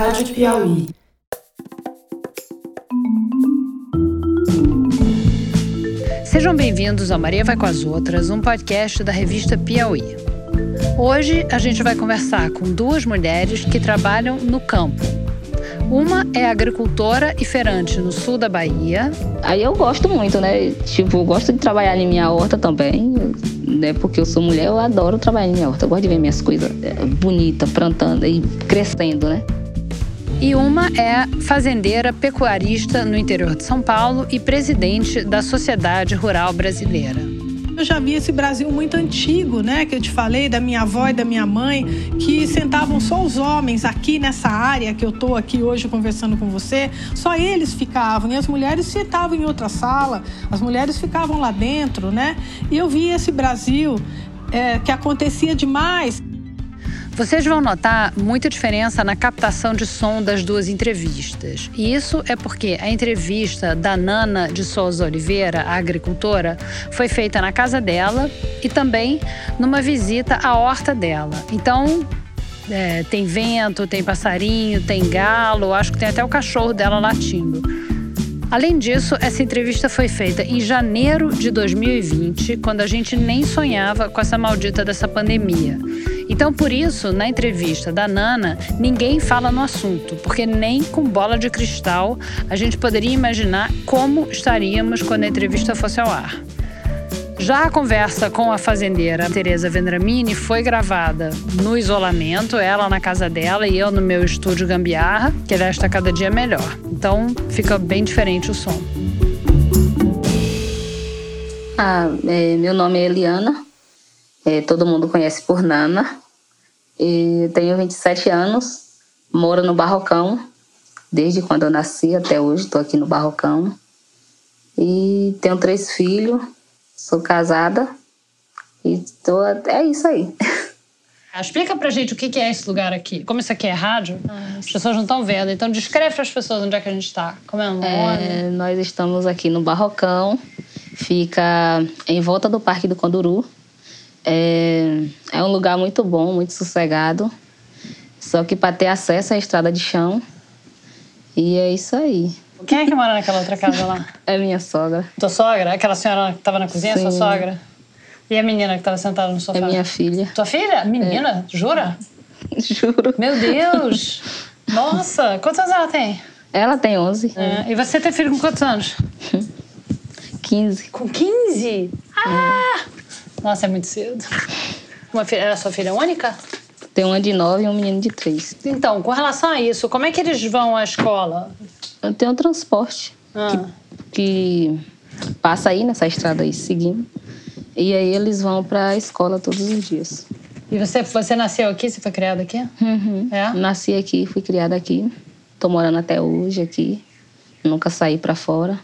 Rádio Piauí. Sejam bem-vindos ao Maria Vai com as Outras, um podcast da revista Piauí. Hoje a gente vai conversar com duas mulheres que trabalham no campo. Uma é agricultora e feirante no sul da Bahia. Aí eu gosto muito, né? Tipo, eu gosto de trabalhar em minha horta também, né? Porque eu sou mulher, eu adoro trabalhar em minha horta. Eu gosto de ver minhas coisas é, bonitas, plantando e crescendo, né? E uma é fazendeira pecuarista no interior de São Paulo e presidente da Sociedade Rural Brasileira. Eu já vi esse Brasil muito antigo, né? Que eu te falei, da minha avó e da minha mãe, que sentavam só os homens aqui nessa área que eu tô aqui hoje conversando com você, só eles ficavam e as mulheres sentavam em outra sala, as mulheres ficavam lá dentro, né? E eu vi esse Brasil é, que acontecia demais. Vocês vão notar muita diferença na captação de som das duas entrevistas. E isso é porque a entrevista da Nana de Souza Oliveira, a agricultora, foi feita na casa dela e também numa visita à horta dela. Então, é, tem vento, tem passarinho, tem galo, acho que tem até o cachorro dela latindo. Além disso, essa entrevista foi feita em janeiro de 2020, quando a gente nem sonhava com essa maldita dessa pandemia. Então, por isso, na entrevista da Nana, ninguém fala no assunto, porque nem com bola de cristal a gente poderia imaginar como estaríamos quando a entrevista fosse ao ar. Já a conversa com a fazendeira Tereza Vendramini foi gravada no isolamento, ela na casa dela e eu no meu estúdio Gambiarra, que aliás está cada dia melhor. Então fica bem diferente o som. Ah, é, meu nome é Eliana, é, todo mundo conhece por Nana. E tenho 27 anos, moro no Barrocão, desde quando eu nasci até hoje, estou aqui no Barrocão. E tenho três filhos, sou casada e tô, é isso aí. Explica pra gente o que é esse lugar aqui. Como isso aqui é rádio, as pessoas não estão vendo. Então descreve para as pessoas onde é que a gente está. Como é o nome? É, nós estamos aqui no Barrocão, fica em volta do Parque do Conduru. É, é um lugar muito bom, muito sossegado. Só que para ter acesso à estrada de chão. E é isso aí. Quem é que mora naquela outra casa lá? É minha sogra. Tua sogra? Aquela senhora que estava na cozinha, Sim. sua sogra? E a menina que estava sentada no sofá? É minha filha. Tua filha? Menina? Jura? Juro. Meu Deus! Nossa! Quantos anos ela tem? Ela tem 11. É, E você tem filho com quantos anos? 15. Com 15? Ah! Nossa, é muito cedo. Uma filha, era sua filha única? Tem uma de 9 e um menino de 3. Então, com relação a isso, como é que eles vão à escola? Eu tenho um transporte Ah. que passa aí nessa estrada aí, seguindo. E aí eles vão para a escola todos os dias. E você, você nasceu aqui? Você foi criada aqui? Uhum. É? Nasci aqui, fui criada aqui. Tô morando até hoje aqui. Nunca saí para fora.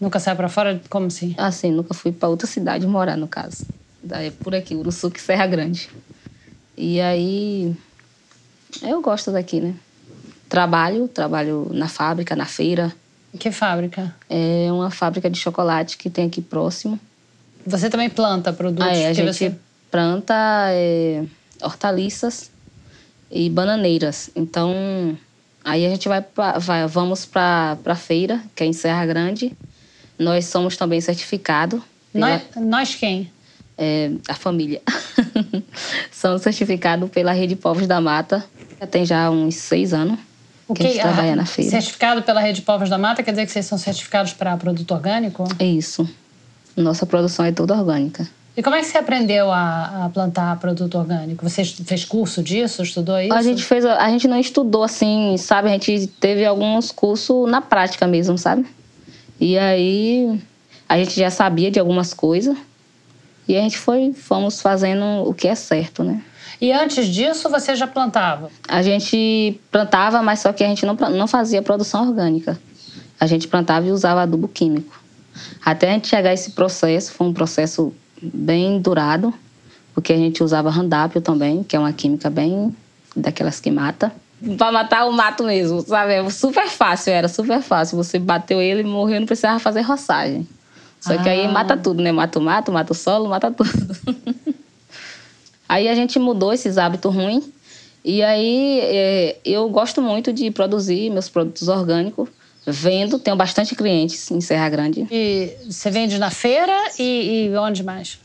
Nunca saiu pra fora? Como assim? Assim, nunca fui para outra cidade morar, no caso. Daí por aqui, Uruçuque, Serra Grande. E aí eu gosto daqui, né? Trabalho, trabalho na fábrica, na feira. Que fábrica? É uma fábrica de chocolate que tem aqui próximo. Você também planta produtos? Ah, é, a gente você- planta é, hortaliças e bananeiras. Então, aí a gente vai, pra, vai vamos para a feira, que é em Serra Grande. Nós somos também certificados. pela- Nós, nós quem? É, a família. Somos certificados pela Rede Povos da Mata. Já tem já uns seis anos O que a gente trabalha ah, na feira. Certificado pela Rede Povos da Mata quer dizer que vocês são certificados para produto orgânico? É isso. Nossa produção é toda orgânica. E como é que você aprendeu a, a plantar produto orgânico? Você fez curso disso? Estudou isso? A gente fez, a gente não estudou assim, sabe? A gente teve alguns cursos na prática mesmo, sabe? E aí a gente já sabia de algumas coisas e a gente foi, fomos fazendo o que é certo, né? E antes disso você já plantava? A gente plantava, mas só que a gente não, plan- não fazia produção orgânica. A gente plantava e usava adubo químico. Até a gente chegar a esse processo, foi um processo bem durado, porque a gente usava randápio também, que é uma química bem daquelas que mata. Pra matar o mato mesmo, sabe? É super fácil, era super fácil. Você bateu ele e morreu, não precisava fazer roçagem. Só que aí Ah. mata tudo, né? Mata o mato, mata o solo, mata tudo. Aí a gente mudou esses hábitos ruins E aí é, eu gosto muito de produzir meus produtos orgânicos. Vendo, tenho bastante clientes em Serra Grande. E você vende na feira e, e onde mais?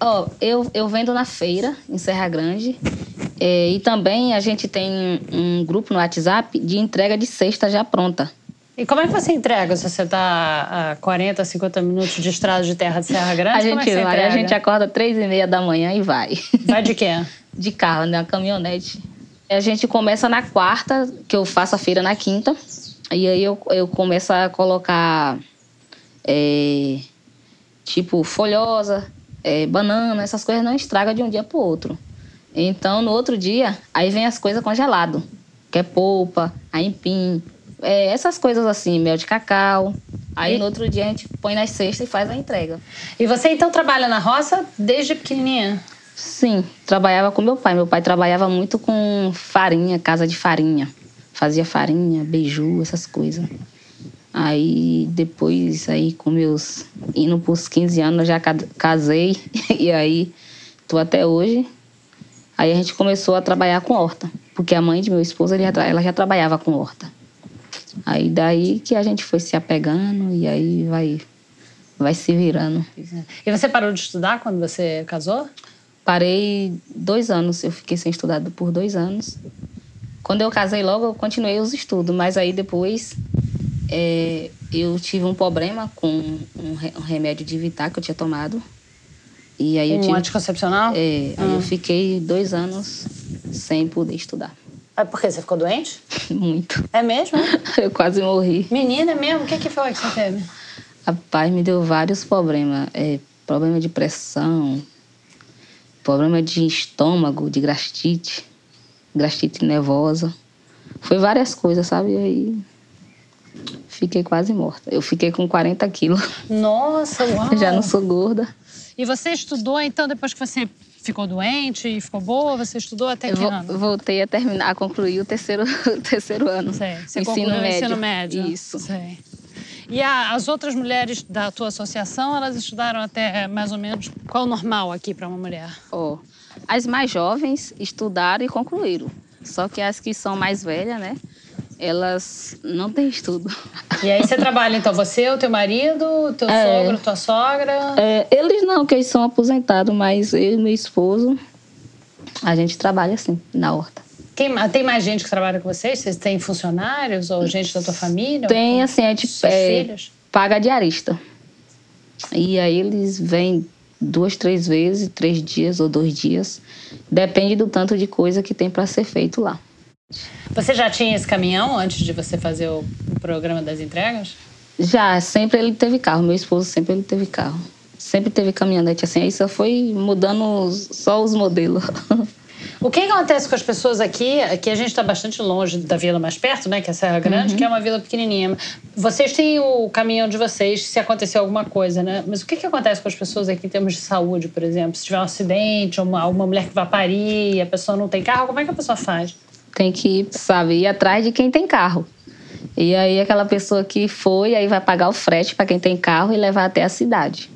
Oh, eu, eu vendo na feira, em Serra Grande. É, e também a gente tem um grupo no WhatsApp de entrega de cesta já pronta. E como é que você entrega se você está a 40, 50 minutos de estrada de terra de Serra Grande? A gente é vai, a gente acorda três e meia da manhã e vai. Vai de quê? De carro, né? Uma caminhonete. A gente começa na quarta, que eu faço a feira na quinta. E aí eu, eu começo a colocar, é, tipo, folhosa, é, banana, essas coisas não estraga de um dia para o outro. Então, no outro dia, aí vem as coisas congelado, que é polpa, aipim, é, essas coisas assim, mel de cacau. Aí e... no outro dia a gente põe nas cestas e faz a entrega. E você então trabalha na roça desde pequenininha? Sim, trabalhava com meu pai. Meu pai trabalhava muito com farinha, casa de farinha. Fazia farinha, beiju, essas coisas. Aí depois, aí com meus. indo pros 15 anos, eu já casei. e aí tô até hoje. Aí a gente começou a trabalhar com horta. Porque a mãe de meu esposo, ela já trabalhava com horta. Aí daí que a gente foi se apegando e aí vai, vai se virando. E você parou de estudar quando você casou? Parei dois anos, eu fiquei sem estudar por dois anos. Quando eu casei logo, eu continuei os estudos, mas aí depois é, eu tive um problema com um, remédio de evitar que eu tinha tomado. E aí um eu tive, anticoncepcional? É, aí eu ah. fiquei dois anos sem poder estudar. Ah, por quê? Você ficou doente? Muito. É mesmo? Eu quase morri. Menina, é mesmo? O que, que foi que você teve? Rapaz, me deu vários problemas. É, problema de pressão, problema de estômago, de gastrite, gastrite nervosa. Foi várias coisas, sabe? E aí fiquei quase morta. Eu fiquei com 40 quilos. Nossa, uau! Já não sou gorda. E você estudou, então, depois que você ficou doente e ficou boa? Você estudou até que eu ano? Voltei a terminar, a concluir o terceiro, o terceiro ano. Sei. Você ensino médio. ensino médio. Isso. Sei. E a, as outras mulheres da tua associação, elas estudaram até mais ou menos qual o normal aqui para uma mulher? Oh, as mais jovens estudaram e concluíram. Só que as que são mais velhas, né? Elas não têm estudo. E aí você trabalha, então, você, o teu marido, teu é, sogro, tua sogra? É, eles não, que eles são aposentados, mas eu e meu esposo, a gente trabalha assim, na horta. Tem, tem mais gente que trabalha com vocês? Vocês têm funcionários ou gente da tua família? Tem, assim, a gente é, paga diarista. E aí eles vêm duas, três vezes, três dias ou dois dias. Depende do tanto de coisa que tem para ser feito lá. Você já tinha esse caminhão antes de você fazer o programa das entregas? Já, sempre ele teve carro. Meu esposo sempre ele teve carro. Sempre teve caminhonete assim. Aí só foi mudando só os modelos. O que acontece com as pessoas aqui? Aqui a gente está bastante longe da vila mais perto, né? Que é a Serra Grande, uhum. que é uma vila pequenininha. Vocês têm o caminhão de vocês se acontecer alguma coisa, né? Mas o que, que acontece com as pessoas aqui em termos de saúde, por exemplo? Se tiver um acidente, uma, uma mulher que vai parir e a pessoa não tem carro, como é que a pessoa faz? Tem que, sabe, ir atrás de quem tem carro. E aí aquela pessoa que foi, aí vai pagar o frete para quem tem carro e levar até a cidade.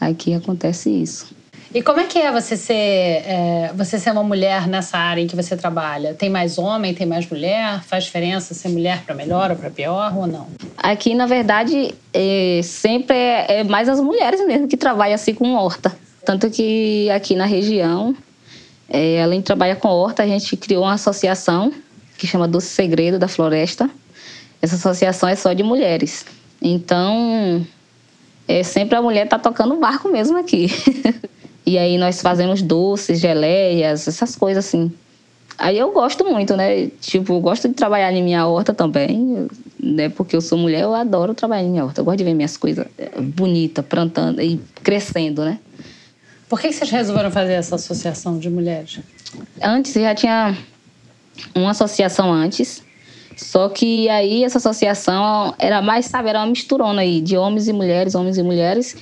Aqui acontece isso. E como é que é você ser, é, você ser uma mulher nessa área em que você trabalha? Tem mais homem, tem mais mulher? Faz diferença ser mulher para melhor ou para pior ou não? Aqui, na verdade, é, sempre é, é mais as mulheres mesmo que trabalham assim com horta. Tanto que aqui na região é, além de trabalhar com horta, a gente criou uma associação que chama Doce Segredo da Floresta. Essa associação é só de mulheres. Então, é, sempre a mulher tá tocando barco mesmo aqui. e aí nós fazemos doces, geleias, essas coisas assim. Aí eu gosto muito, né? Tipo, eu gosto de trabalhar em minha horta também, né? Porque eu sou mulher, eu adoro trabalhar em minha horta. Eu gosto de ver minhas coisas é, bonitas, plantando e crescendo, né? Por que vocês resolveram fazer essa associação de mulheres? Antes já tinha uma associação antes, só que aí essa associação era mais, sabe, era uma misturona aí de homens e mulheres, homens e mulheres.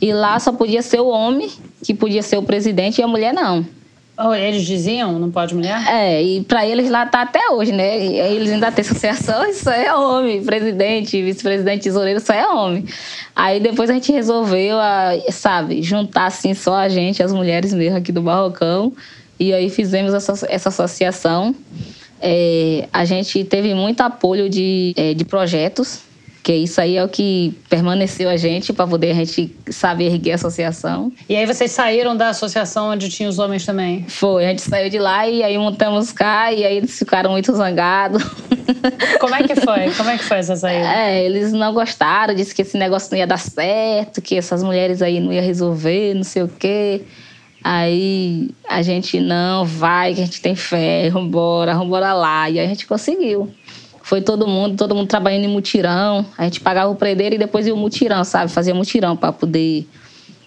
E lá só podia ser o homem que podia ser o presidente e a mulher não. Eles diziam, não pode mulher? É, e para eles lá tá até hoje, né? E eles ainda têm associação, isso é homem, presidente, vice-presidente, tesoureiro, isso é homem. Aí depois a gente resolveu, a, sabe, juntar assim só a gente, as mulheres mesmo aqui do Barrocão, E aí fizemos essa, essa associação. É, a gente teve muito apoio de, é, de projetos, que isso aí é o que permaneceu a gente para poder a gente saber erguer a associação. E aí vocês saíram da associação onde tinha os homens também? Foi, a gente saiu de lá e aí montamos cá e aí eles ficaram muito zangados. Como é que foi? Como é que foi essa saída? É, eles não gostaram, disse que esse negócio não ia dar certo, que essas mulheres aí não ia resolver, não sei o quê. Aí a gente, não, vai, que a gente tem fé, vambora, vambora lá. E aí a gente conseguiu. Foi todo mundo, todo mundo trabalhando em mutirão. A gente pagava o predeiro e depois ia o mutirão, sabe? Fazia mutirão para poder.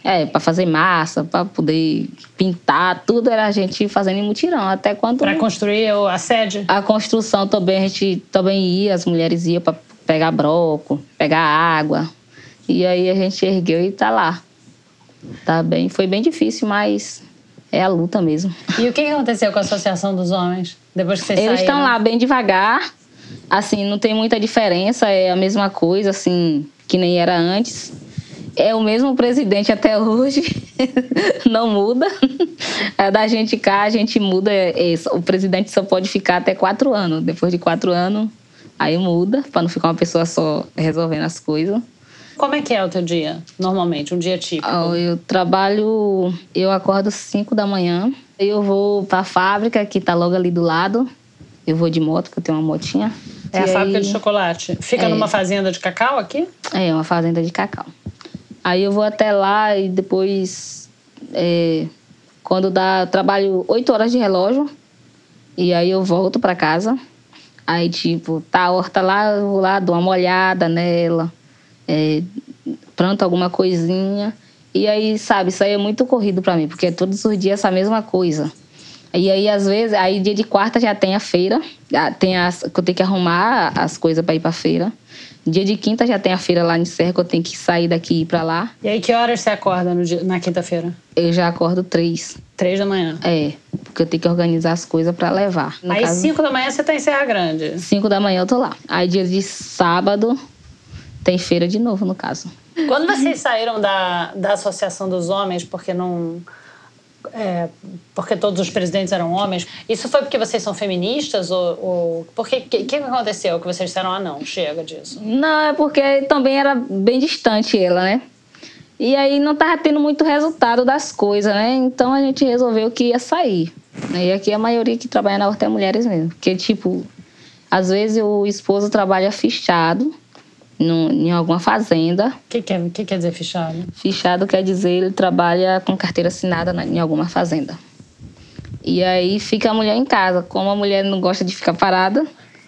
É, para fazer massa, para poder pintar, tudo era a gente fazendo em mutirão. Até quando. Para construir a sede? A construção também, a gente também ia, as mulheres iam para pegar broco, pegar água. E aí a gente ergueu e tá lá. Tá bem, foi bem difícil, mas é a luta mesmo. E o que aconteceu com a Associação dos Homens depois que vocês Eles saíram? estão lá bem devagar, assim, não tem muita diferença, é a mesma coisa, assim, que nem era antes. É o mesmo presidente até hoje, não muda. É da gente cá, a gente muda. É, o presidente só pode ficar até quatro anos. Depois de quatro anos, aí muda, para não ficar uma pessoa só resolvendo as coisas. Como é que é o teu dia, normalmente, um dia típico? Eu trabalho, eu acordo 5 da manhã, eu vou para a fábrica, que está logo ali do lado. Eu vou de moto, porque eu tenho uma motinha. É a fábrica aí... de chocolate. Fica é. numa fazenda de cacau aqui? É, uma fazenda de cacau. Aí eu vou até lá e depois, é, quando dá, trabalho 8 horas de relógio, e aí eu volto para casa. Aí, tipo, tá a horta lá, eu vou lá, dou uma olhada nela é, planto alguma coisinha. E aí, sabe, isso aí é muito corrido para mim, porque é todos os dias essa mesma coisa. E aí, às vezes, aí dia de quarta já tem a feira, tem as, que eu tenho que arrumar as coisas para ir pra feira. Dia de quinta já tem a feira lá em Serra, que eu tenho que sair daqui e ir pra lá. E aí, que horas você acorda dia, na quinta-feira? Eu já acordo três. Três da manhã? É, porque eu tenho que organizar as coisas para levar. No aí, caso, cinco da manhã você tá em Serra Grande? Cinco da manhã eu tô lá. Aí, dia de sábado, tem feira de novo, no caso. Quando vocês saíram da, da Associação dos Homens, porque não. É, porque todos os presidentes eram homens. Isso foi porque vocês são feministas? Ou, ou porque o que, que aconteceu que vocês disseram, ah, não, chega disso? Não, é porque também era bem distante ela, né? E aí não tava tendo muito resultado das coisas, né? Então a gente resolveu que ia sair. E aqui a maioria que trabalha na horta é mulheres mesmo. Porque, tipo, às vezes o esposo trabalha fichado no, em alguma fazenda. O que, que, que, quer dizer fichado? Fichado quer dizer ele trabalha com carteira assinada na, em alguma fazenda. E aí fica a mulher em casa. Como a mulher não gosta de ficar parada,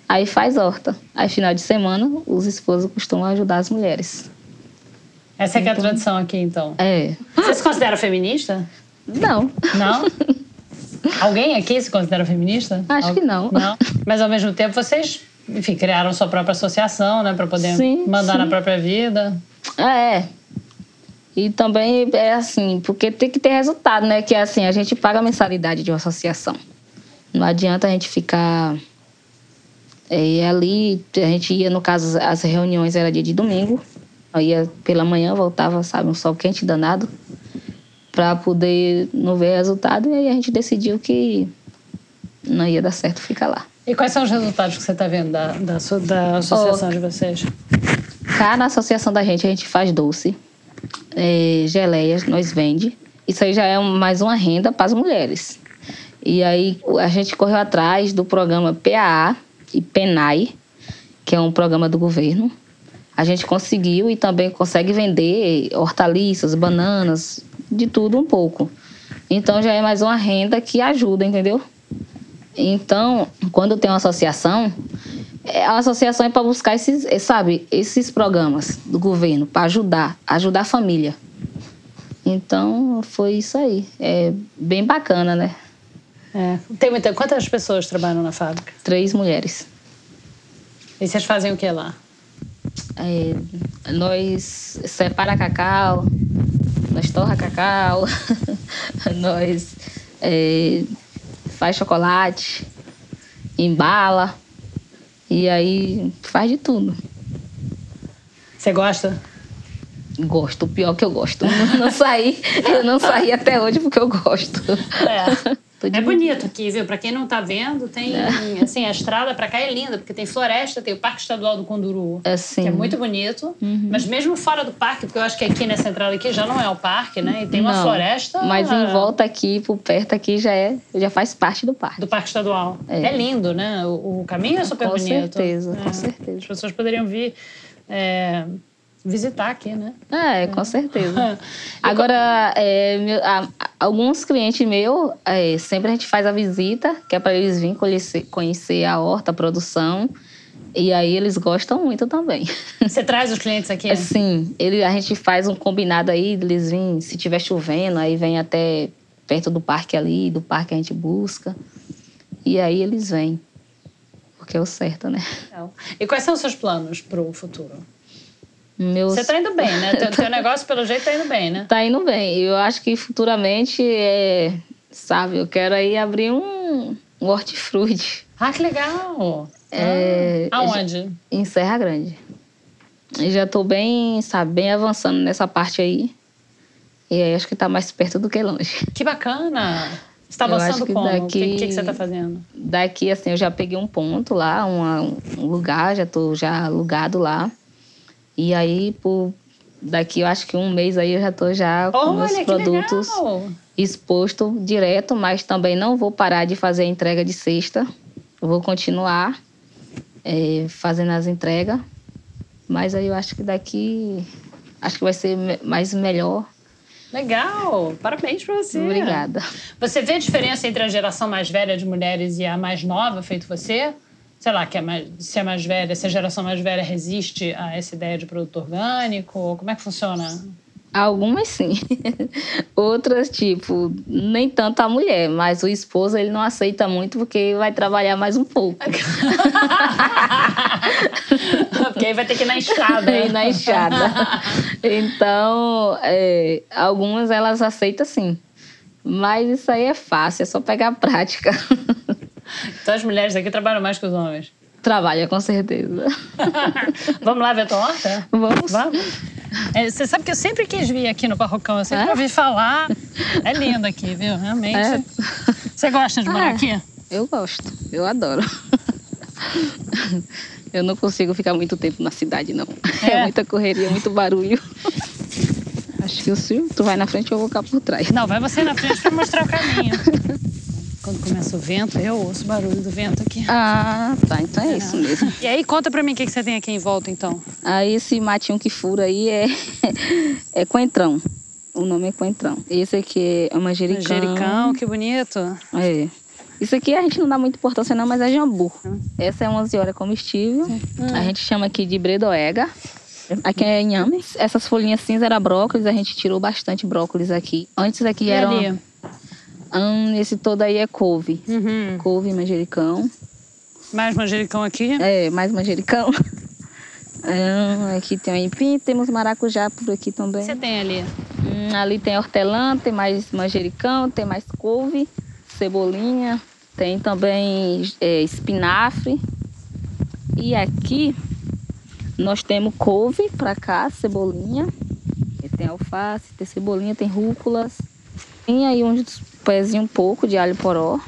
aí faz horta. Aí, final de semana, os esposos costumam ajudar as mulheres. Essa é, então, é a tradição aqui, então? É. Você se considera feminista? Não. Não? Alguém aqui se considera feminista? Acho que não. Não. Mas ao mesmo tempo vocês enfim, criaram sua própria associação, né, para poder sim, mandar sim. na própria vida. É. E também é assim, porque tem que ter resultado, né? Que é assim, a gente paga a mensalidade de uma associação. Não adianta a gente ficar é, ali, a gente ia, no caso, as reuniões era dia de domingo, eu ia pela manhã, voltava, sabe, um sol quente danado, para poder não ver resultado, e aí a gente decidiu que não ia dar certo ficar lá. E quais são os resultados que você está vendo da, da, da associação oh, de vocês? Cá na associação da gente, a gente faz doce, é, geleias, nós vende. Isso aí já é mais uma renda para as mulheres. E aí a gente correu atrás do programa PAA e PENAI, que é um programa do governo. A gente conseguiu e também consegue vender hortaliças, bananas, de tudo um pouco. Então já é mais uma renda que ajuda, entendeu? Então, quando tem uma associação, é, a associação é para buscar esses, é, sabe, esses programas do governo para ajudar, ajudar a família. Então, foi isso aí. É bem bacana, né? É. Tem muita... Quantas pessoas trabalham na fábrica? Três mulheres. E vocês fazem o que lá? É, nós separa cacau, nós torra cacau, nós é, faz chocolate, embala e aí faz de tudo. Você gosta? Gosto, o pior que eu gosto. Não, não saí, eu não saí até hoje porque eu gosto. É. é bonito aqui, viu? Para quem não tá vendo, tem é. assim, a estrada para cá é linda, porque tem floresta, tem o Parque Estadual do Conduru, é, que é muito bonito. Uhum. Mas mesmo fora do parque, porque eu acho que aqui nessa entrada aqui já não é o parque, né? E tem uma não, floresta. Mas em volta aqui, por perto aqui, já é, já faz parte do parque. Do Parque Estadual. É, é lindo, né? O, o, caminho é super com bonito. Certeza, com é. certeza. As pessoas poderiam vir. É, visitar aqui, né? É, com certeza. Agora, é, meu, a, alguns clientes meus, é, sempre a gente faz a visita, que é para eles virem conhecer, conhecer a horta, a produção. E aí eles gostam muito também. Você traz os clientes aqui? É, sim. Ele, a gente faz um combinado aí, eles vêm, se tiver chovendo, aí vem até perto do parque ali, do parque a gente busca. E aí eles vêm. Porque é o certo, né? E quais são os seus planos para o futuro? Meus... Você tá indo bem, né? Teu, teu negócio, pelo jeito, tá indo bem, né? Tá indo bem. Eu acho que futuramente, é, sabe, eu quero aí abrir um, um hortifruti. Ah, que legal! É, ah, aonde? Em Serra Grande. Já tô bem, sabe, bem avançando nessa parte aí. E aí acho que tá mais perto do que longe. Que bacana! Você tá avançando como? Daqui, o que, que, que, você tá fazendo? Daqui, assim, eu já peguei um ponto lá, uma, um lugar, já tô já alugado lá. E aí, por daqui eu acho que um mês aí eu já tô já com Olha, meus produtos exposto direto, mas também não vou parar de fazer a entrega de sexta. vou continuar é, fazendo as entregas. Mas aí eu acho que daqui acho que vai ser mais melhor. Legal! Parabéns para você. Obrigada. Você vê a diferença entre a geração mais velha de mulheres e a mais nova, feito você? Sei lá, que é mais, se é mais velha, se a geração mais velha resiste a essa ideia de produto orgânico? Como é que funciona? Algumas sim. Outras, tipo, nem tanto a mulher, mas o esposo ele não aceita muito porque vai trabalhar mais um pouco. porque aí vai ter que ir na enxada. ir na enxada. Então, é, algumas elas aceitam sim. Mas isso aí é fácil, é só pegar a prática. Então as mulheres aqui trabalham mais que os homens? Trabalha, com certeza. Vamos lá ver a tua horta? Vamos. Vamos. É, você sabe que eu sempre quis vir aqui no Barrocão, eu sempre é? ouvi falar. É lindo aqui, viu? Realmente. É. Você gosta de morar ah, aqui? Eu gosto, eu adoro. Eu não consigo ficar muito tempo na cidade, não. É, é muita correria, muito barulho. Acho que o senhor, tu vai na frente eu vou ficar por trás. Não, vai você na frente para mostrar o caminho. Quando começa o vento, eu ouço o barulho do vento aqui. Ah, tá. Então é, é. isso mesmo. E aí, conta pra mim o que, que você tem aqui em volta, então. Aí, esse matinho que fura aí é, é coentrão. O nome é coentrão. Esse aqui é manjericão. Manjericão, que bonito. É. Isso aqui a gente não dá muita importância não, mas é jambu. Hum. Essa é uma anziora comestível. Hum. A gente chama aqui de bredoega. Aqui é inhame. Essas folhinhas cinza era brócolis, a gente tirou bastante brócolis aqui. Antes aqui era... Ali? Hum, esse todo aí é couve. Uhum. Couve e manjericão. Mais manjericão aqui? É, mais manjericão. Hum, aqui tem o empim, temos maracujá por aqui também. Você tem ali? Hum, ali tem hortelã, tem mais manjericão, tem mais couve, cebolinha, tem também é, espinafre. E aqui nós temos couve para cá, cebolinha. Tem alface, tem cebolinha, tem rúculas. Tem aí uns pezinho um pouco de alho poró.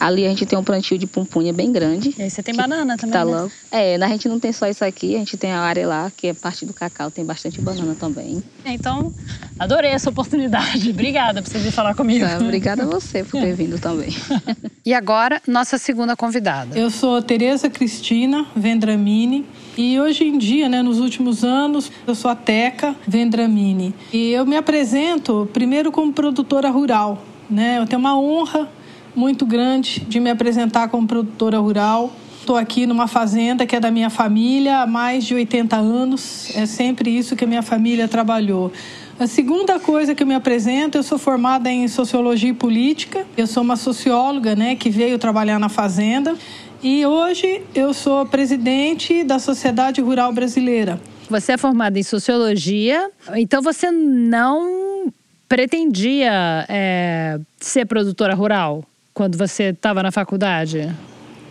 Ali a gente tem um plantio de pumpunha bem grande. E aí você tem banana também, tá né? logo. É, a gente não tem só isso aqui, a gente tem a área lá, que é parte do cacau, tem bastante banana também. Então, adorei essa oportunidade. Obrigada por você vir falar comigo. Tá, obrigada a você por ter vindo também. e agora, nossa segunda convidada. Eu sou Tereza Cristina Vendramini. E hoje em dia, né, nos últimos anos, eu sou a Teca Vendramini. E eu me apresento primeiro como produtora rural. Né? Eu tenho uma honra muito grande de me apresentar como produtora rural. Estou aqui numa fazenda que é da minha família há mais de 80 anos. É sempre isso que a minha família trabalhou. A segunda coisa que eu me apresento, eu sou formada em sociologia e política. Eu sou uma socióloga, né, que veio trabalhar na fazenda. E hoje eu sou presidente da Sociedade Rural Brasileira. Você é formada em sociologia, então você não pretendia é, ser produtora rural quando você estava na faculdade?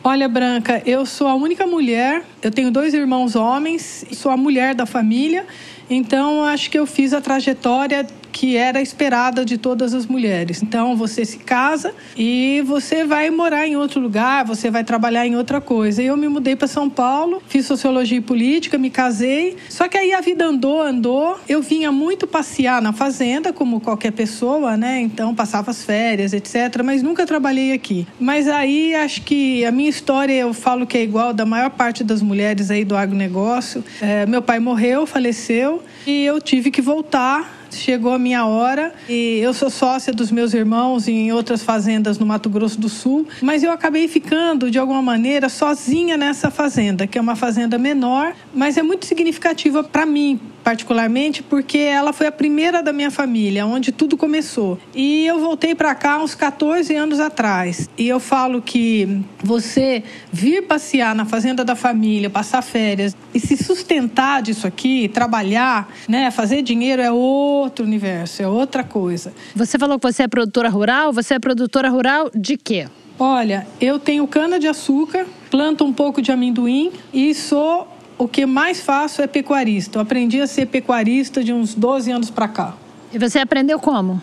Olha, Branca, eu sou a única mulher, eu tenho dois irmãos homens, sou a mulher da família, então acho que eu fiz a trajetória que era esperada de todas as mulheres. Então você se casa e você vai morar em outro lugar, você vai trabalhar em outra coisa. Eu me mudei para São Paulo, fiz sociologia e política, me casei. Só que aí a vida andou, andou. Eu vinha muito passear na fazenda, como qualquer pessoa, né? Então passava as férias, etc. Mas nunca trabalhei aqui. Mas aí acho que a minha história eu falo que é igual da maior parte das mulheres aí do agronegócio. É, meu pai morreu, faleceu e eu tive que voltar chegou a minha hora e eu sou sócia dos meus irmãos em outras fazendas no Mato Grosso do Sul, mas eu acabei ficando de alguma maneira sozinha nessa fazenda, que é uma fazenda menor, mas é muito significativa para mim, particularmente porque ela foi a primeira da minha família, onde tudo começou. E eu voltei para cá uns 14 anos atrás. E eu falo que você vir passear na fazenda da família, passar férias e se sustentar disso aqui, trabalhar, né, fazer dinheiro é outro universo, é outra coisa. Você falou que você é produtora rural, você é produtora rural de quê? Olha, eu tenho cana de açúcar, planto um pouco de amendoim e sou o que mais faço é pecuarista. Eu aprendi a ser pecuarista de uns 12 anos para cá. E você aprendeu como?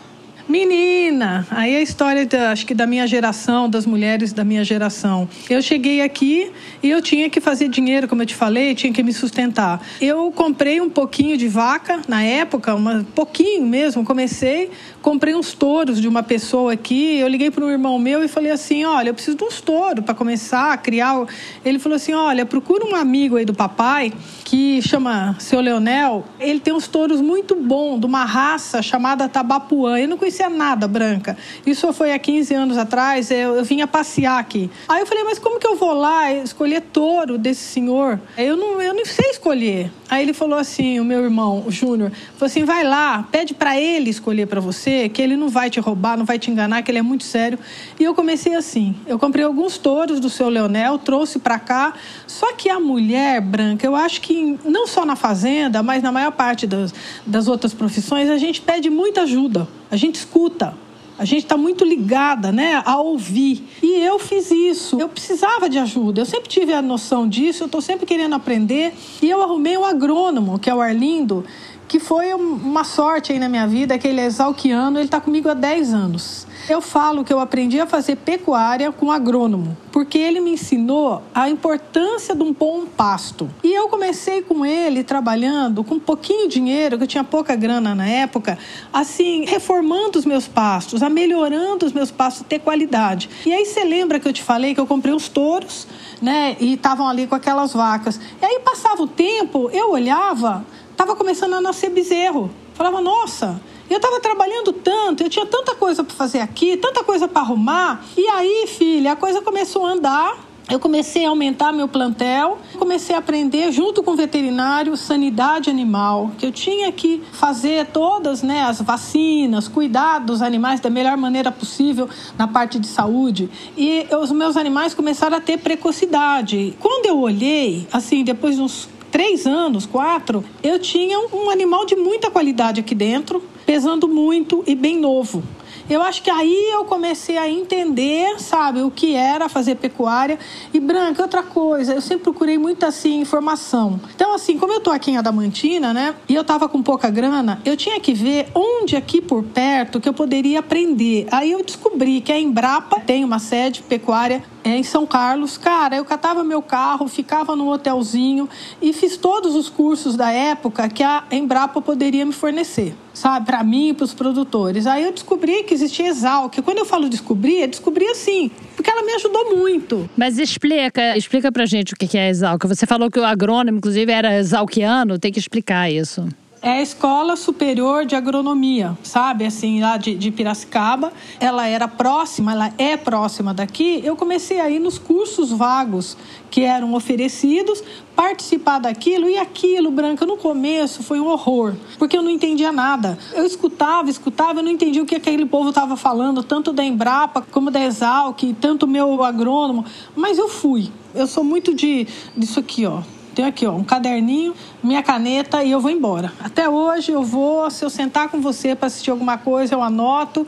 Menina, aí a história, da, acho que da minha geração, das mulheres da minha geração. Eu cheguei aqui e eu tinha que fazer dinheiro, como eu te falei, tinha que me sustentar. Eu comprei um pouquinho de vaca na época, um pouquinho mesmo, comecei, comprei uns touros de uma pessoa aqui. Eu liguei para um irmão meu e falei assim: olha, eu preciso de uns touros para começar a criar. Ele falou assim: olha, procura um amigo aí do papai que chama seu Leonel. Ele tem uns touros muito bons, de uma raça chamada Tabapuã. Eu não conhecia conhecia nada branca. Isso foi há 15 anos atrás, eu, eu vinha passear aqui. Aí eu falei, mas como que eu vou lá escolher touro desse senhor? Eu não, eu não sei escolher. Aí ele falou assim, o meu irmão, o Júnior, falou assim, vai lá, pede para ele escolher para você, que ele não vai te roubar, não vai te enganar, que ele é muito sério. E eu comecei assim, eu comprei alguns touros do seu Leonel, trouxe para cá, só que a mulher branca, eu acho que não só na fazenda, mas na maior parte das, das outras profissões, a gente pede muita ajuda, a gente escuta, a gente está muito ligada né, a ouvir. E eu fiz isso. Eu precisava de ajuda. Eu sempre tive a noção disso. Eu estou sempre querendo aprender. E eu arrumei um agrônomo, que é o Arlindo, que foi uma sorte aí na minha vida, ele é exalquiano. Ele está comigo há 10 anos. Eu falo que eu aprendi a fazer pecuária com agrônomo, porque ele me ensinou a importância de um bom pasto. E eu comecei com ele trabalhando com pouquinho dinheiro, que eu tinha pouca grana na época, assim, reformando os meus pastos, a melhorando os meus pastos, ter qualidade. E aí você lembra que eu te falei que eu comprei uns touros, né, e estavam ali com aquelas vacas. E aí passava o tempo, eu olhava, estava começando a nascer bezerro. Falava, nossa, eu estava trabalhando tanto, eu tinha tanta coisa para fazer aqui, tanta coisa para arrumar. E aí, filha, a coisa começou a andar. Eu comecei a aumentar meu plantel, comecei a aprender junto com o veterinário sanidade animal, que eu tinha que fazer todas né, as vacinas, cuidar dos animais da melhor maneira possível na parte de saúde. E os meus animais começaram a ter precocidade. Quando eu olhei, assim, depois de uns três anos, quatro, eu tinha um animal de muita qualidade aqui dentro, pesando muito e bem novo. Eu acho que aí eu comecei a entender, sabe, o que era fazer pecuária. E Branca, outra coisa, eu sempre procurei muito assim informação. Então, assim, como eu tô aqui em Adamantina, né, e eu tava com pouca grana, eu tinha que ver onde aqui por perto que eu poderia aprender. Aí eu descobri que a Embrapa tem uma sede pecuária é, em São Carlos. Cara, eu catava meu carro, ficava num hotelzinho e fiz todos os cursos da época que a Embrapa poderia me fornecer, sabe, para mim e para os produtores. Aí eu descobri que existia Exalc. Quando eu falo descobrir, é descobrir assim, porque ela me ajudou muito. Mas explica, explica pra gente o que é Exalc. Você falou que o agrônomo, inclusive, era exalquiano, tem que explicar isso é a Escola Superior de Agronomia, sabe? Assim, lá de, de, Piracicaba. Ela era próxima, ela é próxima daqui. Eu comecei a ir nos cursos vagos que eram oferecidos, participar daquilo e aquilo, Branca, no começo foi um horror, porque eu não entendia nada. Eu escutava, escutava, eu não entendia o que aquele povo estava falando, tanto da Embrapa como da Exalc, tanto meu agrônomo, mas eu fui. Eu sou muito de disso aqui, ó tenho aqui, ó, um caderninho, minha caneta e eu vou embora. Até hoje eu vou, se eu sentar com você para assistir alguma coisa, eu anoto.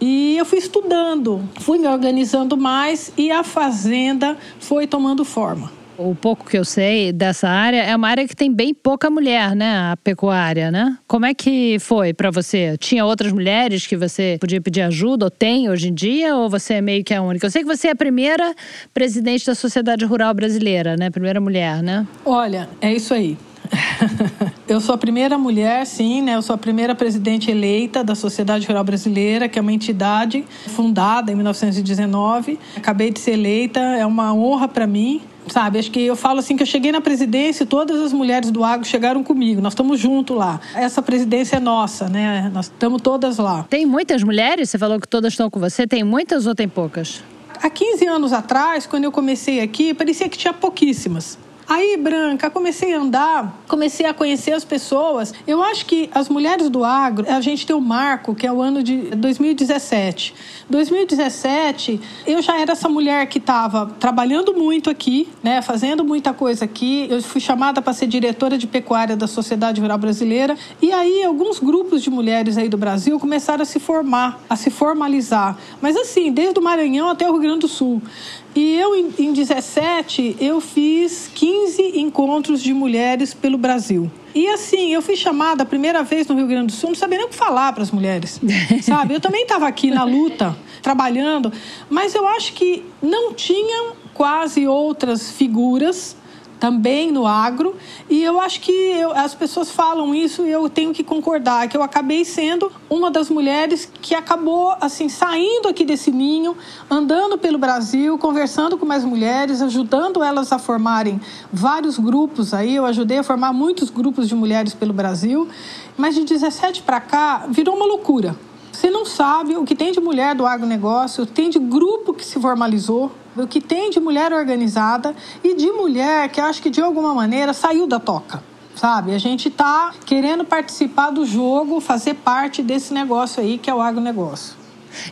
E eu fui estudando, fui me organizando mais e a fazenda foi tomando forma. O pouco que eu sei dessa área é uma área que tem bem pouca mulher, né? A pecuária, né? Como é que foi para você? Tinha outras mulheres que você podia pedir ajuda, ou tem hoje em dia, ou você é meio que a única? Eu sei que você é a primeira presidente da Sociedade Rural Brasileira, né? Primeira mulher, né? Olha, é isso aí. Eu sou a primeira mulher, sim, né? Eu sou a primeira presidente eleita da Sociedade Rural Brasileira, que é uma entidade fundada em 1919. Acabei de ser eleita, é uma honra para mim. Sabe, acho que eu falo assim que eu cheguei na presidência e todas as mulheres do agro chegaram comigo. Nós estamos juntos lá. Essa presidência é nossa, né? Nós estamos todas lá. Tem muitas mulheres? Você falou que todas estão com você. Tem muitas ou tem poucas? Há 15 anos atrás, quando eu comecei aqui, parecia que tinha pouquíssimas. Aí, Branca, comecei a andar, comecei a conhecer as pessoas. Eu acho que as mulheres do agro, a gente tem o um marco, que é o ano de 2017. 2017, eu já era essa mulher que estava trabalhando muito aqui, né, fazendo muita coisa aqui. Eu fui chamada para ser diretora de pecuária da Sociedade Rural Brasileira. E aí, alguns grupos de mulheres aí do Brasil começaram a se formar, a se formalizar. Mas assim, desde o Maranhão até o Rio Grande do Sul. E eu, em, em 17, eu fiz 15 encontros de mulheres pelo Brasil. E assim, eu fui chamada a primeira vez no Rio Grande do Sul, não sabia nem o que falar para as mulheres, sabe? Eu também estava aqui na luta, trabalhando, mas eu acho que não tinham quase outras figuras também no agro. E eu acho que eu, as pessoas falam isso e eu tenho que concordar, que eu acabei sendo uma das mulheres que acabou assim saindo aqui desse ninho, andando pelo Brasil, conversando com mais mulheres, ajudando elas a formarem vários grupos aí. Eu ajudei a formar muitos grupos de mulheres pelo Brasil, mas de 17 para cá virou uma loucura. Você não sabe o que tem de mulher do agronegócio, tem de grupo que se formalizou, o que tem de mulher organizada e de mulher que acho que de alguma maneira saiu da toca. Sabe, a gente está querendo participar do jogo, fazer parte desse negócio aí que é o agronegócio.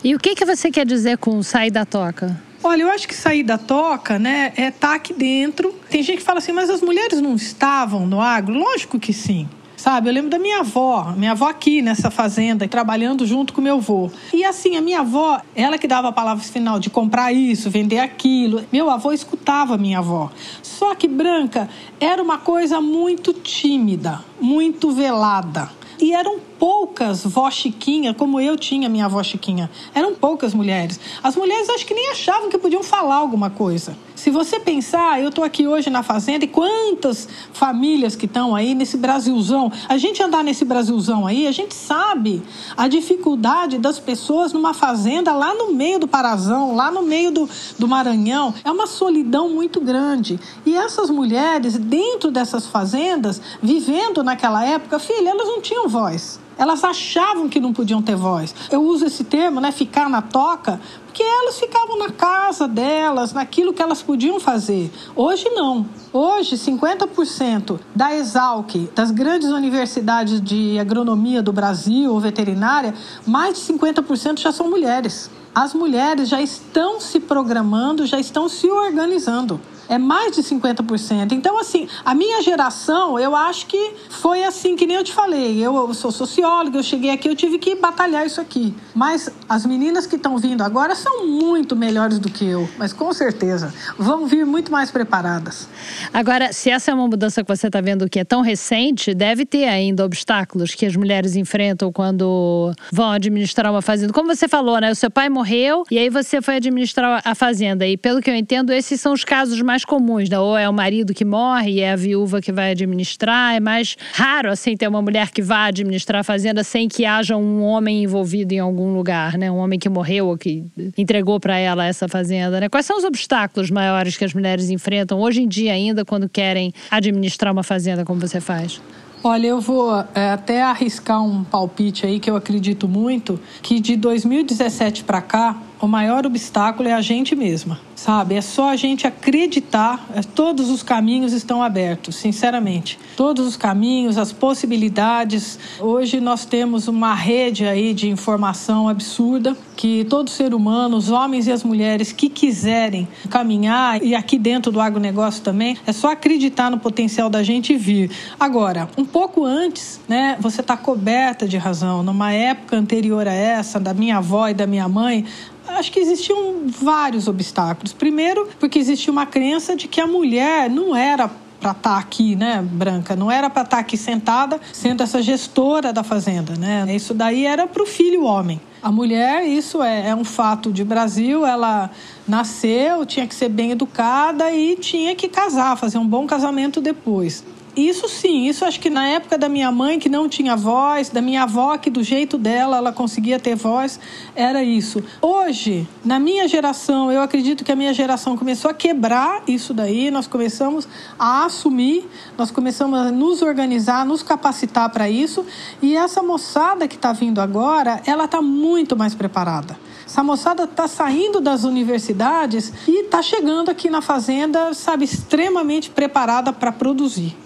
E o que, que você quer dizer com sair da toca? Olha, eu acho que sair da toca, né, é estar tá aqui dentro. Tem gente que fala assim, mas as mulheres não estavam no agro? Lógico que sim. Sabe, eu lembro da minha avó, minha avó aqui nessa fazenda, trabalhando junto com meu avô. E assim, a minha avó, ela que dava a palavra final de comprar isso, vender aquilo. Meu avô escutava minha avó. Só que Branca era uma coisa muito tímida, muito velada. E eram poucas vó Chiquinha, como eu tinha minha avó Chiquinha. Eram poucas mulheres. As mulheres acho que nem achavam que podiam falar alguma coisa. Se você pensar, eu estou aqui hoje na fazenda e quantas famílias que estão aí nesse Brasilzão. A gente andar nesse Brasilzão aí, a gente sabe a dificuldade das pessoas numa fazenda lá no meio do Parazão, lá no meio do, do Maranhão. É uma solidão muito grande. E essas mulheres, dentro dessas fazendas, vivendo naquela época, filha, elas não tinham voz. Elas achavam que não podiam ter voz. Eu uso esse termo, né, ficar na toca, porque elas ficavam na casa delas, naquilo que elas podiam fazer. Hoje não. Hoje, 50% da Exalc, das grandes universidades de agronomia do Brasil ou veterinária, mais de 50% já são mulheres. As mulheres já estão se programando, já estão se organizando é mais de 50%. Então, assim, a minha geração, eu acho que foi assim, que nem eu te falei. Eu, sou socióloga, eu cheguei aqui, eu tive que batalhar isso aqui. Mas as meninas que estão vindo agora são muito melhores do que eu, mas com certeza vão vir muito mais preparadas. Agora, se essa é uma mudança que você está vendo que é tão recente, deve ter ainda obstáculos que as mulheres enfrentam quando vão administrar uma fazenda. Como você falou, né? O seu pai morreu e aí você foi administrar a fazenda. E pelo que eu entendo, esses são os casos mais mais comuns, né? Ou é o marido que morre e é a viúva que vai administrar. É mais raro, assim, ter uma mulher que vá administrar a fazenda sem que haja um homem envolvido em algum lugar, né? Um homem que morreu ou que entregou para ela essa fazenda, né? Quais são os obstáculos maiores que as mulheres enfrentam hoje em dia ainda quando querem administrar uma fazenda como você faz? Olha, eu vou é, até arriscar um palpite aí que eu acredito muito, que de 2017 para cá, o maior obstáculo é a gente mesma, sabe? É só a gente acreditar, é, todos os caminhos estão abertos, sinceramente. Todos os caminhos, as possibilidades. Hoje nós temos uma rede aí de informação absurda que todo ser humano, os homens e as mulheres que quiserem caminhar e aqui dentro do agronegócio também, é só acreditar no potencial da gente vir. Agora, um pouco antes, né, você está coberta de razão. Numa época anterior a essa, da minha avó e da minha mãe, acho que existiam vários obstáculos. Primeiro, porque existia uma crença de que a mulher não era para estar tá aqui, né, Branca? Não era para estar tá aqui sentada sendo essa gestora da fazenda, né? Isso daí era para o filho homem. A mulher, isso é, é, um fato de Brasil, ela nasceu, tinha que ser bem educada e tinha que casar, fazer um bom casamento depois. Isso sim, isso acho que na época da minha mãe, que não tinha voz, da minha avó, que do jeito dela ela conseguia ter voz, era isso. Hoje, na minha geração, eu acredito que a minha geração começou a quebrar isso daí, nós começamos a assumir, nós começamos a nos organizar, nos capacitar para isso, e essa moçada que está vindo agora, ela está muito mais preparada. Essa moçada está saindo das universidades e está chegando aqui na fazenda, sabe, extremamente preparada para produzir.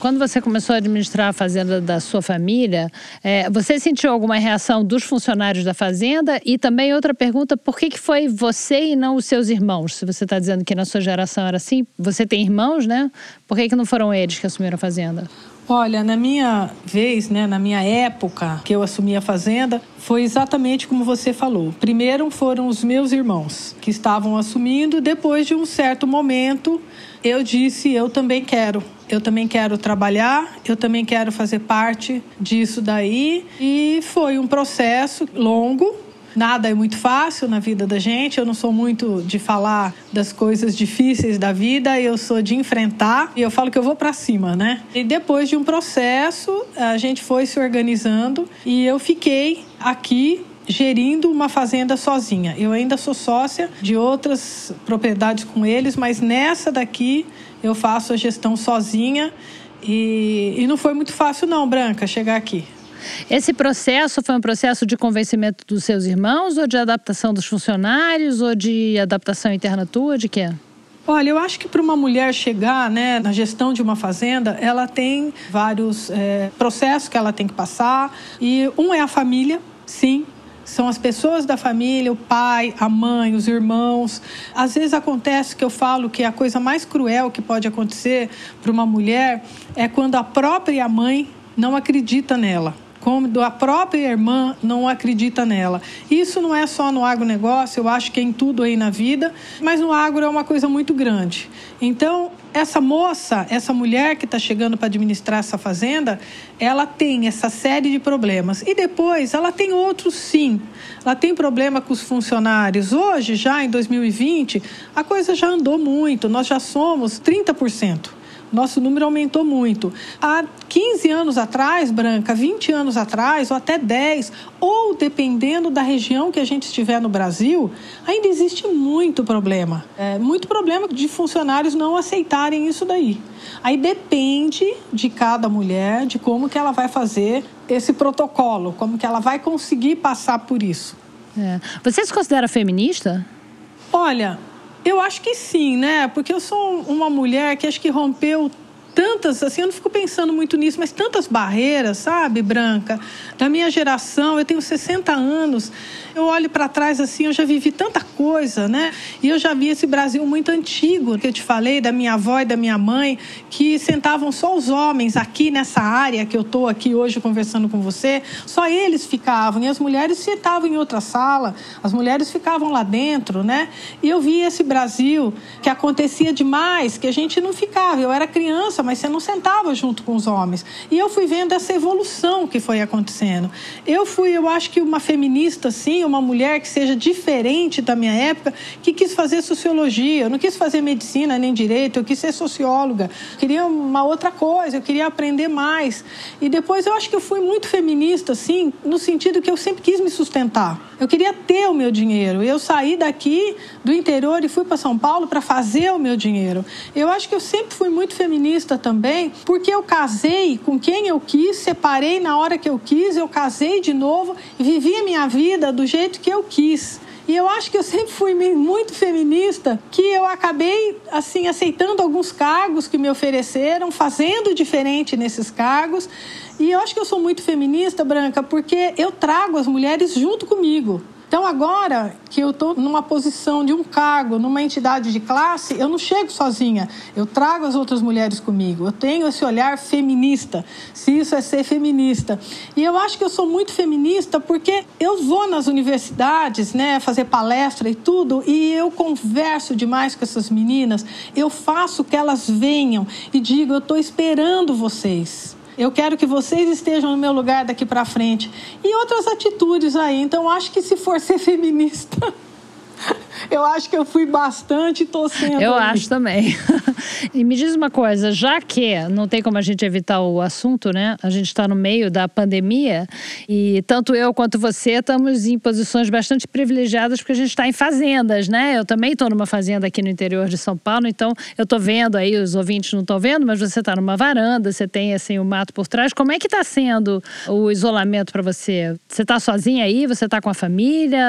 Quando você começou a administrar a fazenda da sua família, é, você sentiu alguma reação dos funcionários da fazenda? E também outra pergunta, por que, que foi você e não os seus irmãos? Se você está dizendo que na sua geração era assim, você tem irmãos, né? Por que, que não foram eles que assumiram a fazenda? Olha, na minha vez, né, na minha época que eu assumi a fazenda, foi exatamente como você falou. Primeiro foram os meus irmãos que estavam assumindo, depois de um certo momento, eu disse: eu também quero. Eu também quero trabalhar, eu também quero fazer parte disso daí. E foi um processo longo, Nada é muito fácil na vida da gente. Eu não sou muito de falar das coisas difíceis da vida, eu sou de enfrentar e eu falo que eu vou para cima, né? E depois de um processo, a gente foi se organizando e eu fiquei aqui gerindo uma fazenda sozinha. Eu ainda sou sócia de outras propriedades com eles, mas nessa daqui eu faço a gestão sozinha e, e não foi muito fácil não, Branca, chegar aqui. Esse processo foi um processo de convencimento dos seus irmãos ou de adaptação dos funcionários ou de adaptação interna tua, de quê? Olha, eu acho que para uma mulher chegar né, na gestão de uma fazenda, ela tem vários é, processos que ela tem que passar. E um é a família, sim, são as pessoas da família, o pai, a mãe, os irmãos. Às vezes acontece que eu falo que a coisa mais cruel que pode acontecer para uma mulher é quando a própria mãe não acredita nela como a própria irmã não acredita nela. Isso não é só no agronegócio, eu acho que é em tudo aí na vida, mas no agro é uma coisa muito grande. Então, essa moça, essa mulher que está chegando para administrar essa fazenda, ela tem essa série de problemas. E depois, ela tem outros sim. Ela tem problema com os funcionários. Hoje, já em 2020, a coisa já andou muito. Nós já somos 30% nosso número aumentou muito. Há 15 anos atrás, Branca, 20 anos atrás, ou até 10, ou dependendo da região que a gente estiver no Brasil, ainda existe muito problema. É, muito problema de funcionários não aceitarem isso daí. Aí depende de cada mulher, de como que ela vai fazer esse protocolo, como que ela vai conseguir passar por isso. É. Você se considera feminista? Olha, eu acho que sim, né? Porque eu sou uma mulher que acho que rompeu tantas, assim, eu não fico pensando muito nisso, mas tantas barreiras, sabe, Branca? Da minha geração, eu tenho 60 anos, eu olho para trás assim, eu já vivi tanta coisa, né? E eu já vi esse Brasil muito antigo, que eu te falei, da minha avó e da minha mãe, que sentavam só os homens aqui nessa área que eu estou aqui hoje conversando com você, só eles ficavam, e as mulheres sentavam em outra sala, as mulheres ficavam lá dentro, né? E eu vi esse Brasil que acontecia demais, que a gente não ficava, eu era criança, mas você não sentava junto com os homens. E eu fui vendo essa evolução que foi acontecendo. Eu fui, eu acho que uma feminista, assim, uma mulher que seja diferente da minha época, que quis fazer sociologia. Eu não quis fazer medicina nem direito, eu quis ser socióloga. Eu queria uma outra coisa, eu queria aprender mais. E depois eu acho que eu fui muito feminista, assim, no sentido que eu sempre quis me sustentar. Eu queria ter o meu dinheiro. Eu saí daqui do interior e fui para São Paulo para fazer o meu dinheiro. Eu acho que eu sempre fui muito feminista também, porque eu casei com quem eu quis, separei na hora que eu quis, eu casei de novo e vivi a minha vida do jeito que eu quis. E eu acho que eu sempre fui muito feminista, que eu acabei assim aceitando alguns cargos que me ofereceram, fazendo diferente nesses cargos. E eu acho que eu sou muito feminista, Branca, porque eu trago as mulheres junto comigo. Então, agora que eu estou numa posição de um cargo, numa entidade de classe, eu não chego sozinha. Eu trago as outras mulheres comigo. Eu tenho esse olhar feminista, se isso é ser feminista. E eu acho que eu sou muito feminista porque eu vou nas universidades, né, fazer palestra e tudo, e eu converso demais com essas meninas. Eu faço que elas venham e digo: eu estou esperando vocês. Eu quero que vocês estejam no meu lugar daqui para frente. E outras atitudes aí. Então, acho que se for ser feminista. Eu acho que eu fui bastante torcendo. Eu acho também. e me diz uma coisa, já que não tem como a gente evitar o assunto, né? A gente está no meio da pandemia e tanto eu quanto você estamos em posições bastante privilegiadas porque a gente está em fazendas, né? Eu também estou numa fazenda aqui no interior de São Paulo, então eu estou vendo aí, os ouvintes não estão vendo, mas você está numa varanda, você tem assim o mato por trás. Como é que está sendo o isolamento para você? Você está sozinha aí? Você está com a família?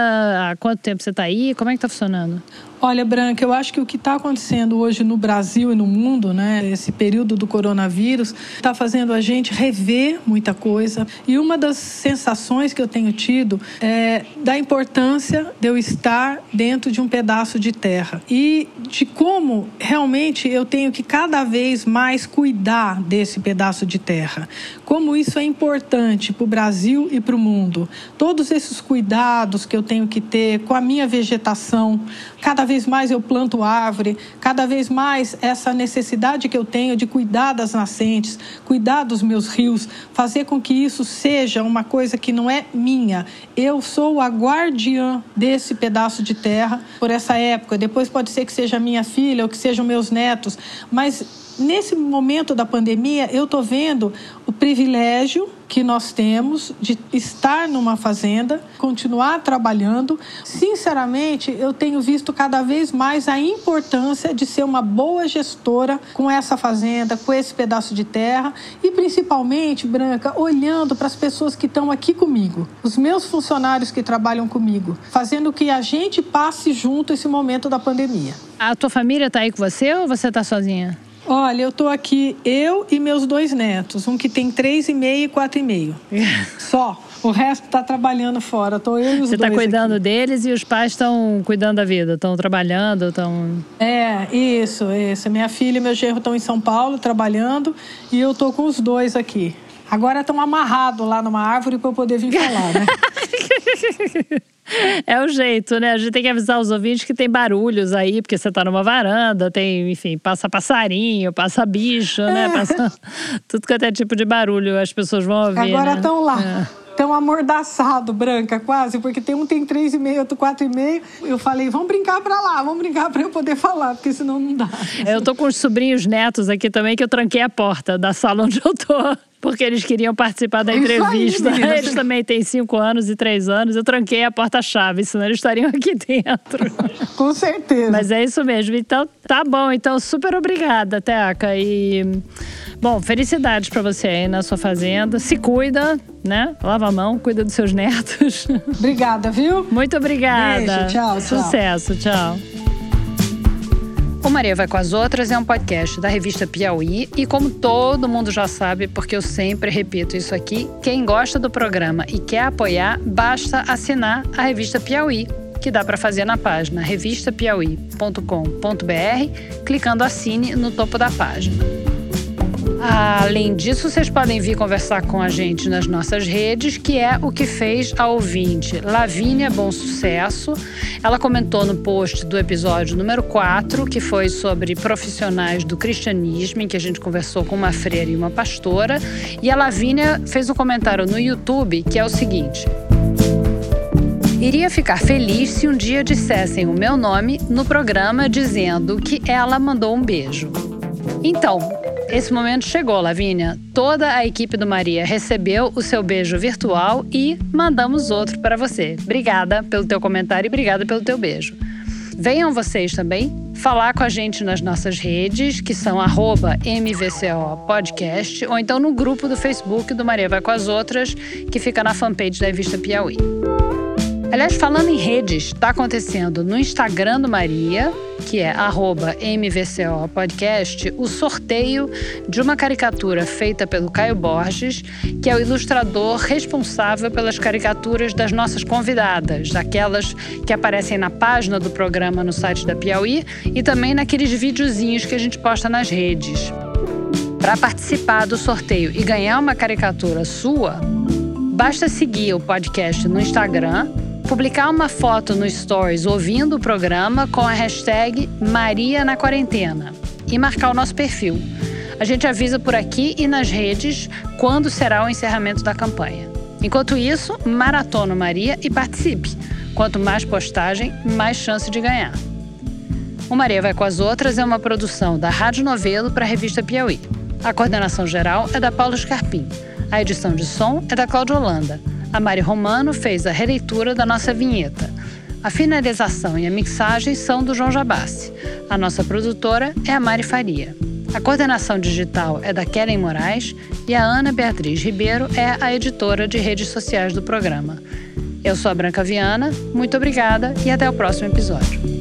Há quanto tempo você está aí? Como é que está funcionando? Olha, Branca, eu acho que o que está acontecendo hoje no Brasil e no mundo, né, esse período do coronavírus, está fazendo a gente rever muita coisa. E uma das sensações que eu tenho tido é da importância de eu estar dentro de um pedaço de terra e de como realmente eu tenho que cada vez mais cuidar desse pedaço de terra. Como isso é importante para o Brasil e para o mundo. Todos esses cuidados que eu tenho que ter com a minha vegetação, cada vez mais eu planto árvore, cada vez mais essa necessidade que eu tenho de cuidar das nascentes, cuidar dos meus rios, fazer com que isso seja uma coisa que não é minha. Eu sou a guardiã desse pedaço de terra por essa época. Depois pode ser que seja minha filha ou que sejam meus netos, mas nesse momento da pandemia, eu estou vendo o privilégio que nós temos de estar numa fazenda, continuar trabalhando. Sinceramente, eu tenho visto cada vez mais a importância de ser uma boa gestora com essa fazenda, com esse pedaço de terra e principalmente, Branca, olhando para as pessoas que estão aqui comigo, os meus funcionários que trabalham comigo, fazendo que a gente passe junto esse momento da pandemia. A tua família está aí com você ou você está sozinha? Olha, eu estou aqui, eu e meus dois netos, um que tem três e meio e quatro e meio. Só. O resto está trabalhando fora. Tô eu e os Você está cuidando aqui. deles e os pais estão cuidando da vida, estão trabalhando, estão. É, isso, isso. Minha filha e meu genro estão em São Paulo trabalhando e eu tô com os dois aqui. Agora estão amarrados lá numa árvore para eu poder vir falar, né? É o jeito, né? A gente tem que avisar os ouvintes que tem barulhos aí, porque você tá numa varanda, tem, enfim, passa passarinho, passa bicho, né? Passa tudo quanto é tipo de barulho, as pessoas vão ouvir. Agora estão né? lá. É tão amordaçado, branca, quase, porque tem um tem três e meio, outro quatro e meio. Eu falei, vamos brincar pra lá, vamos brincar pra eu poder falar, porque senão não dá. Eu tô com os sobrinhos netos aqui também, que eu tranquei a porta da sala onde eu tô porque eles queriam participar da entrevista. Eles também têm cinco anos e três anos. Eu tranquei a porta-chave, senão eles estariam aqui dentro. Com certeza. Mas é isso mesmo. Então, tá bom. Então, super obrigada, Teca. E, bom, felicidades para você aí na sua fazenda. Se cuida, né? Lava a mão, cuida dos seus netos. Obrigada, viu? Muito obrigada. Beijo, tchau, tchau. Sucesso, tchau. O Maria Vai com as Outras é um podcast da revista Piauí e, como todo mundo já sabe, porque eu sempre repito isso aqui, quem gosta do programa e quer apoiar, basta assinar a revista Piauí, que dá para fazer na página revistapiauí.com.br, clicando assine no topo da página. Além disso, vocês podem vir conversar com a gente nas nossas redes, que é o que fez a ouvinte Lavínia Bom Sucesso. Ela comentou no post do episódio número 4, que foi sobre profissionais do cristianismo, em que a gente conversou com uma freira e uma pastora. E a Lavínia fez um comentário no YouTube que é o seguinte. Iria ficar feliz se um dia dissessem o meu nome no programa dizendo que ela mandou um beijo. Então, esse momento chegou, Lavínia. Toda a equipe do Maria recebeu o seu beijo virtual e mandamos outro para você. Obrigada pelo teu comentário e obrigada pelo teu beijo. Venham vocês também falar com a gente nas nossas redes, que são MVCO Podcast, ou então no grupo do Facebook do Maria Vai com as Outras, que fica na fanpage da Revista Piauí. Aliás, falando em redes, está acontecendo no Instagram do Maria, que é MVCO Podcast, o sorteio de uma caricatura feita pelo Caio Borges, que é o ilustrador responsável pelas caricaturas das nossas convidadas, daquelas que aparecem na página do programa no site da Piauí e também naqueles videozinhos que a gente posta nas redes. Para participar do sorteio e ganhar uma caricatura sua, basta seguir o podcast no Instagram publicar uma foto no Stories ouvindo o programa com a hashtag Maria na Quarentena e marcar o nosso perfil. A gente avisa por aqui e nas redes quando será o encerramento da campanha. Enquanto isso, maratona Maria e participe. Quanto mais postagem, mais chance de ganhar. O Maria Vai com as Outras é uma produção da Rádio Novelo para a revista Piauí. A coordenação geral é da Paula Scarpim. A edição de som é da Cláudia Holanda. A Mari Romano fez a releitura da nossa vinheta. A finalização e a mixagem são do João Jabassi. A nossa produtora é a Mari Faria. A coordenação digital é da Kellen Moraes e a Ana Beatriz Ribeiro é a editora de redes sociais do programa. Eu sou a Branca Viana, muito obrigada e até o próximo episódio.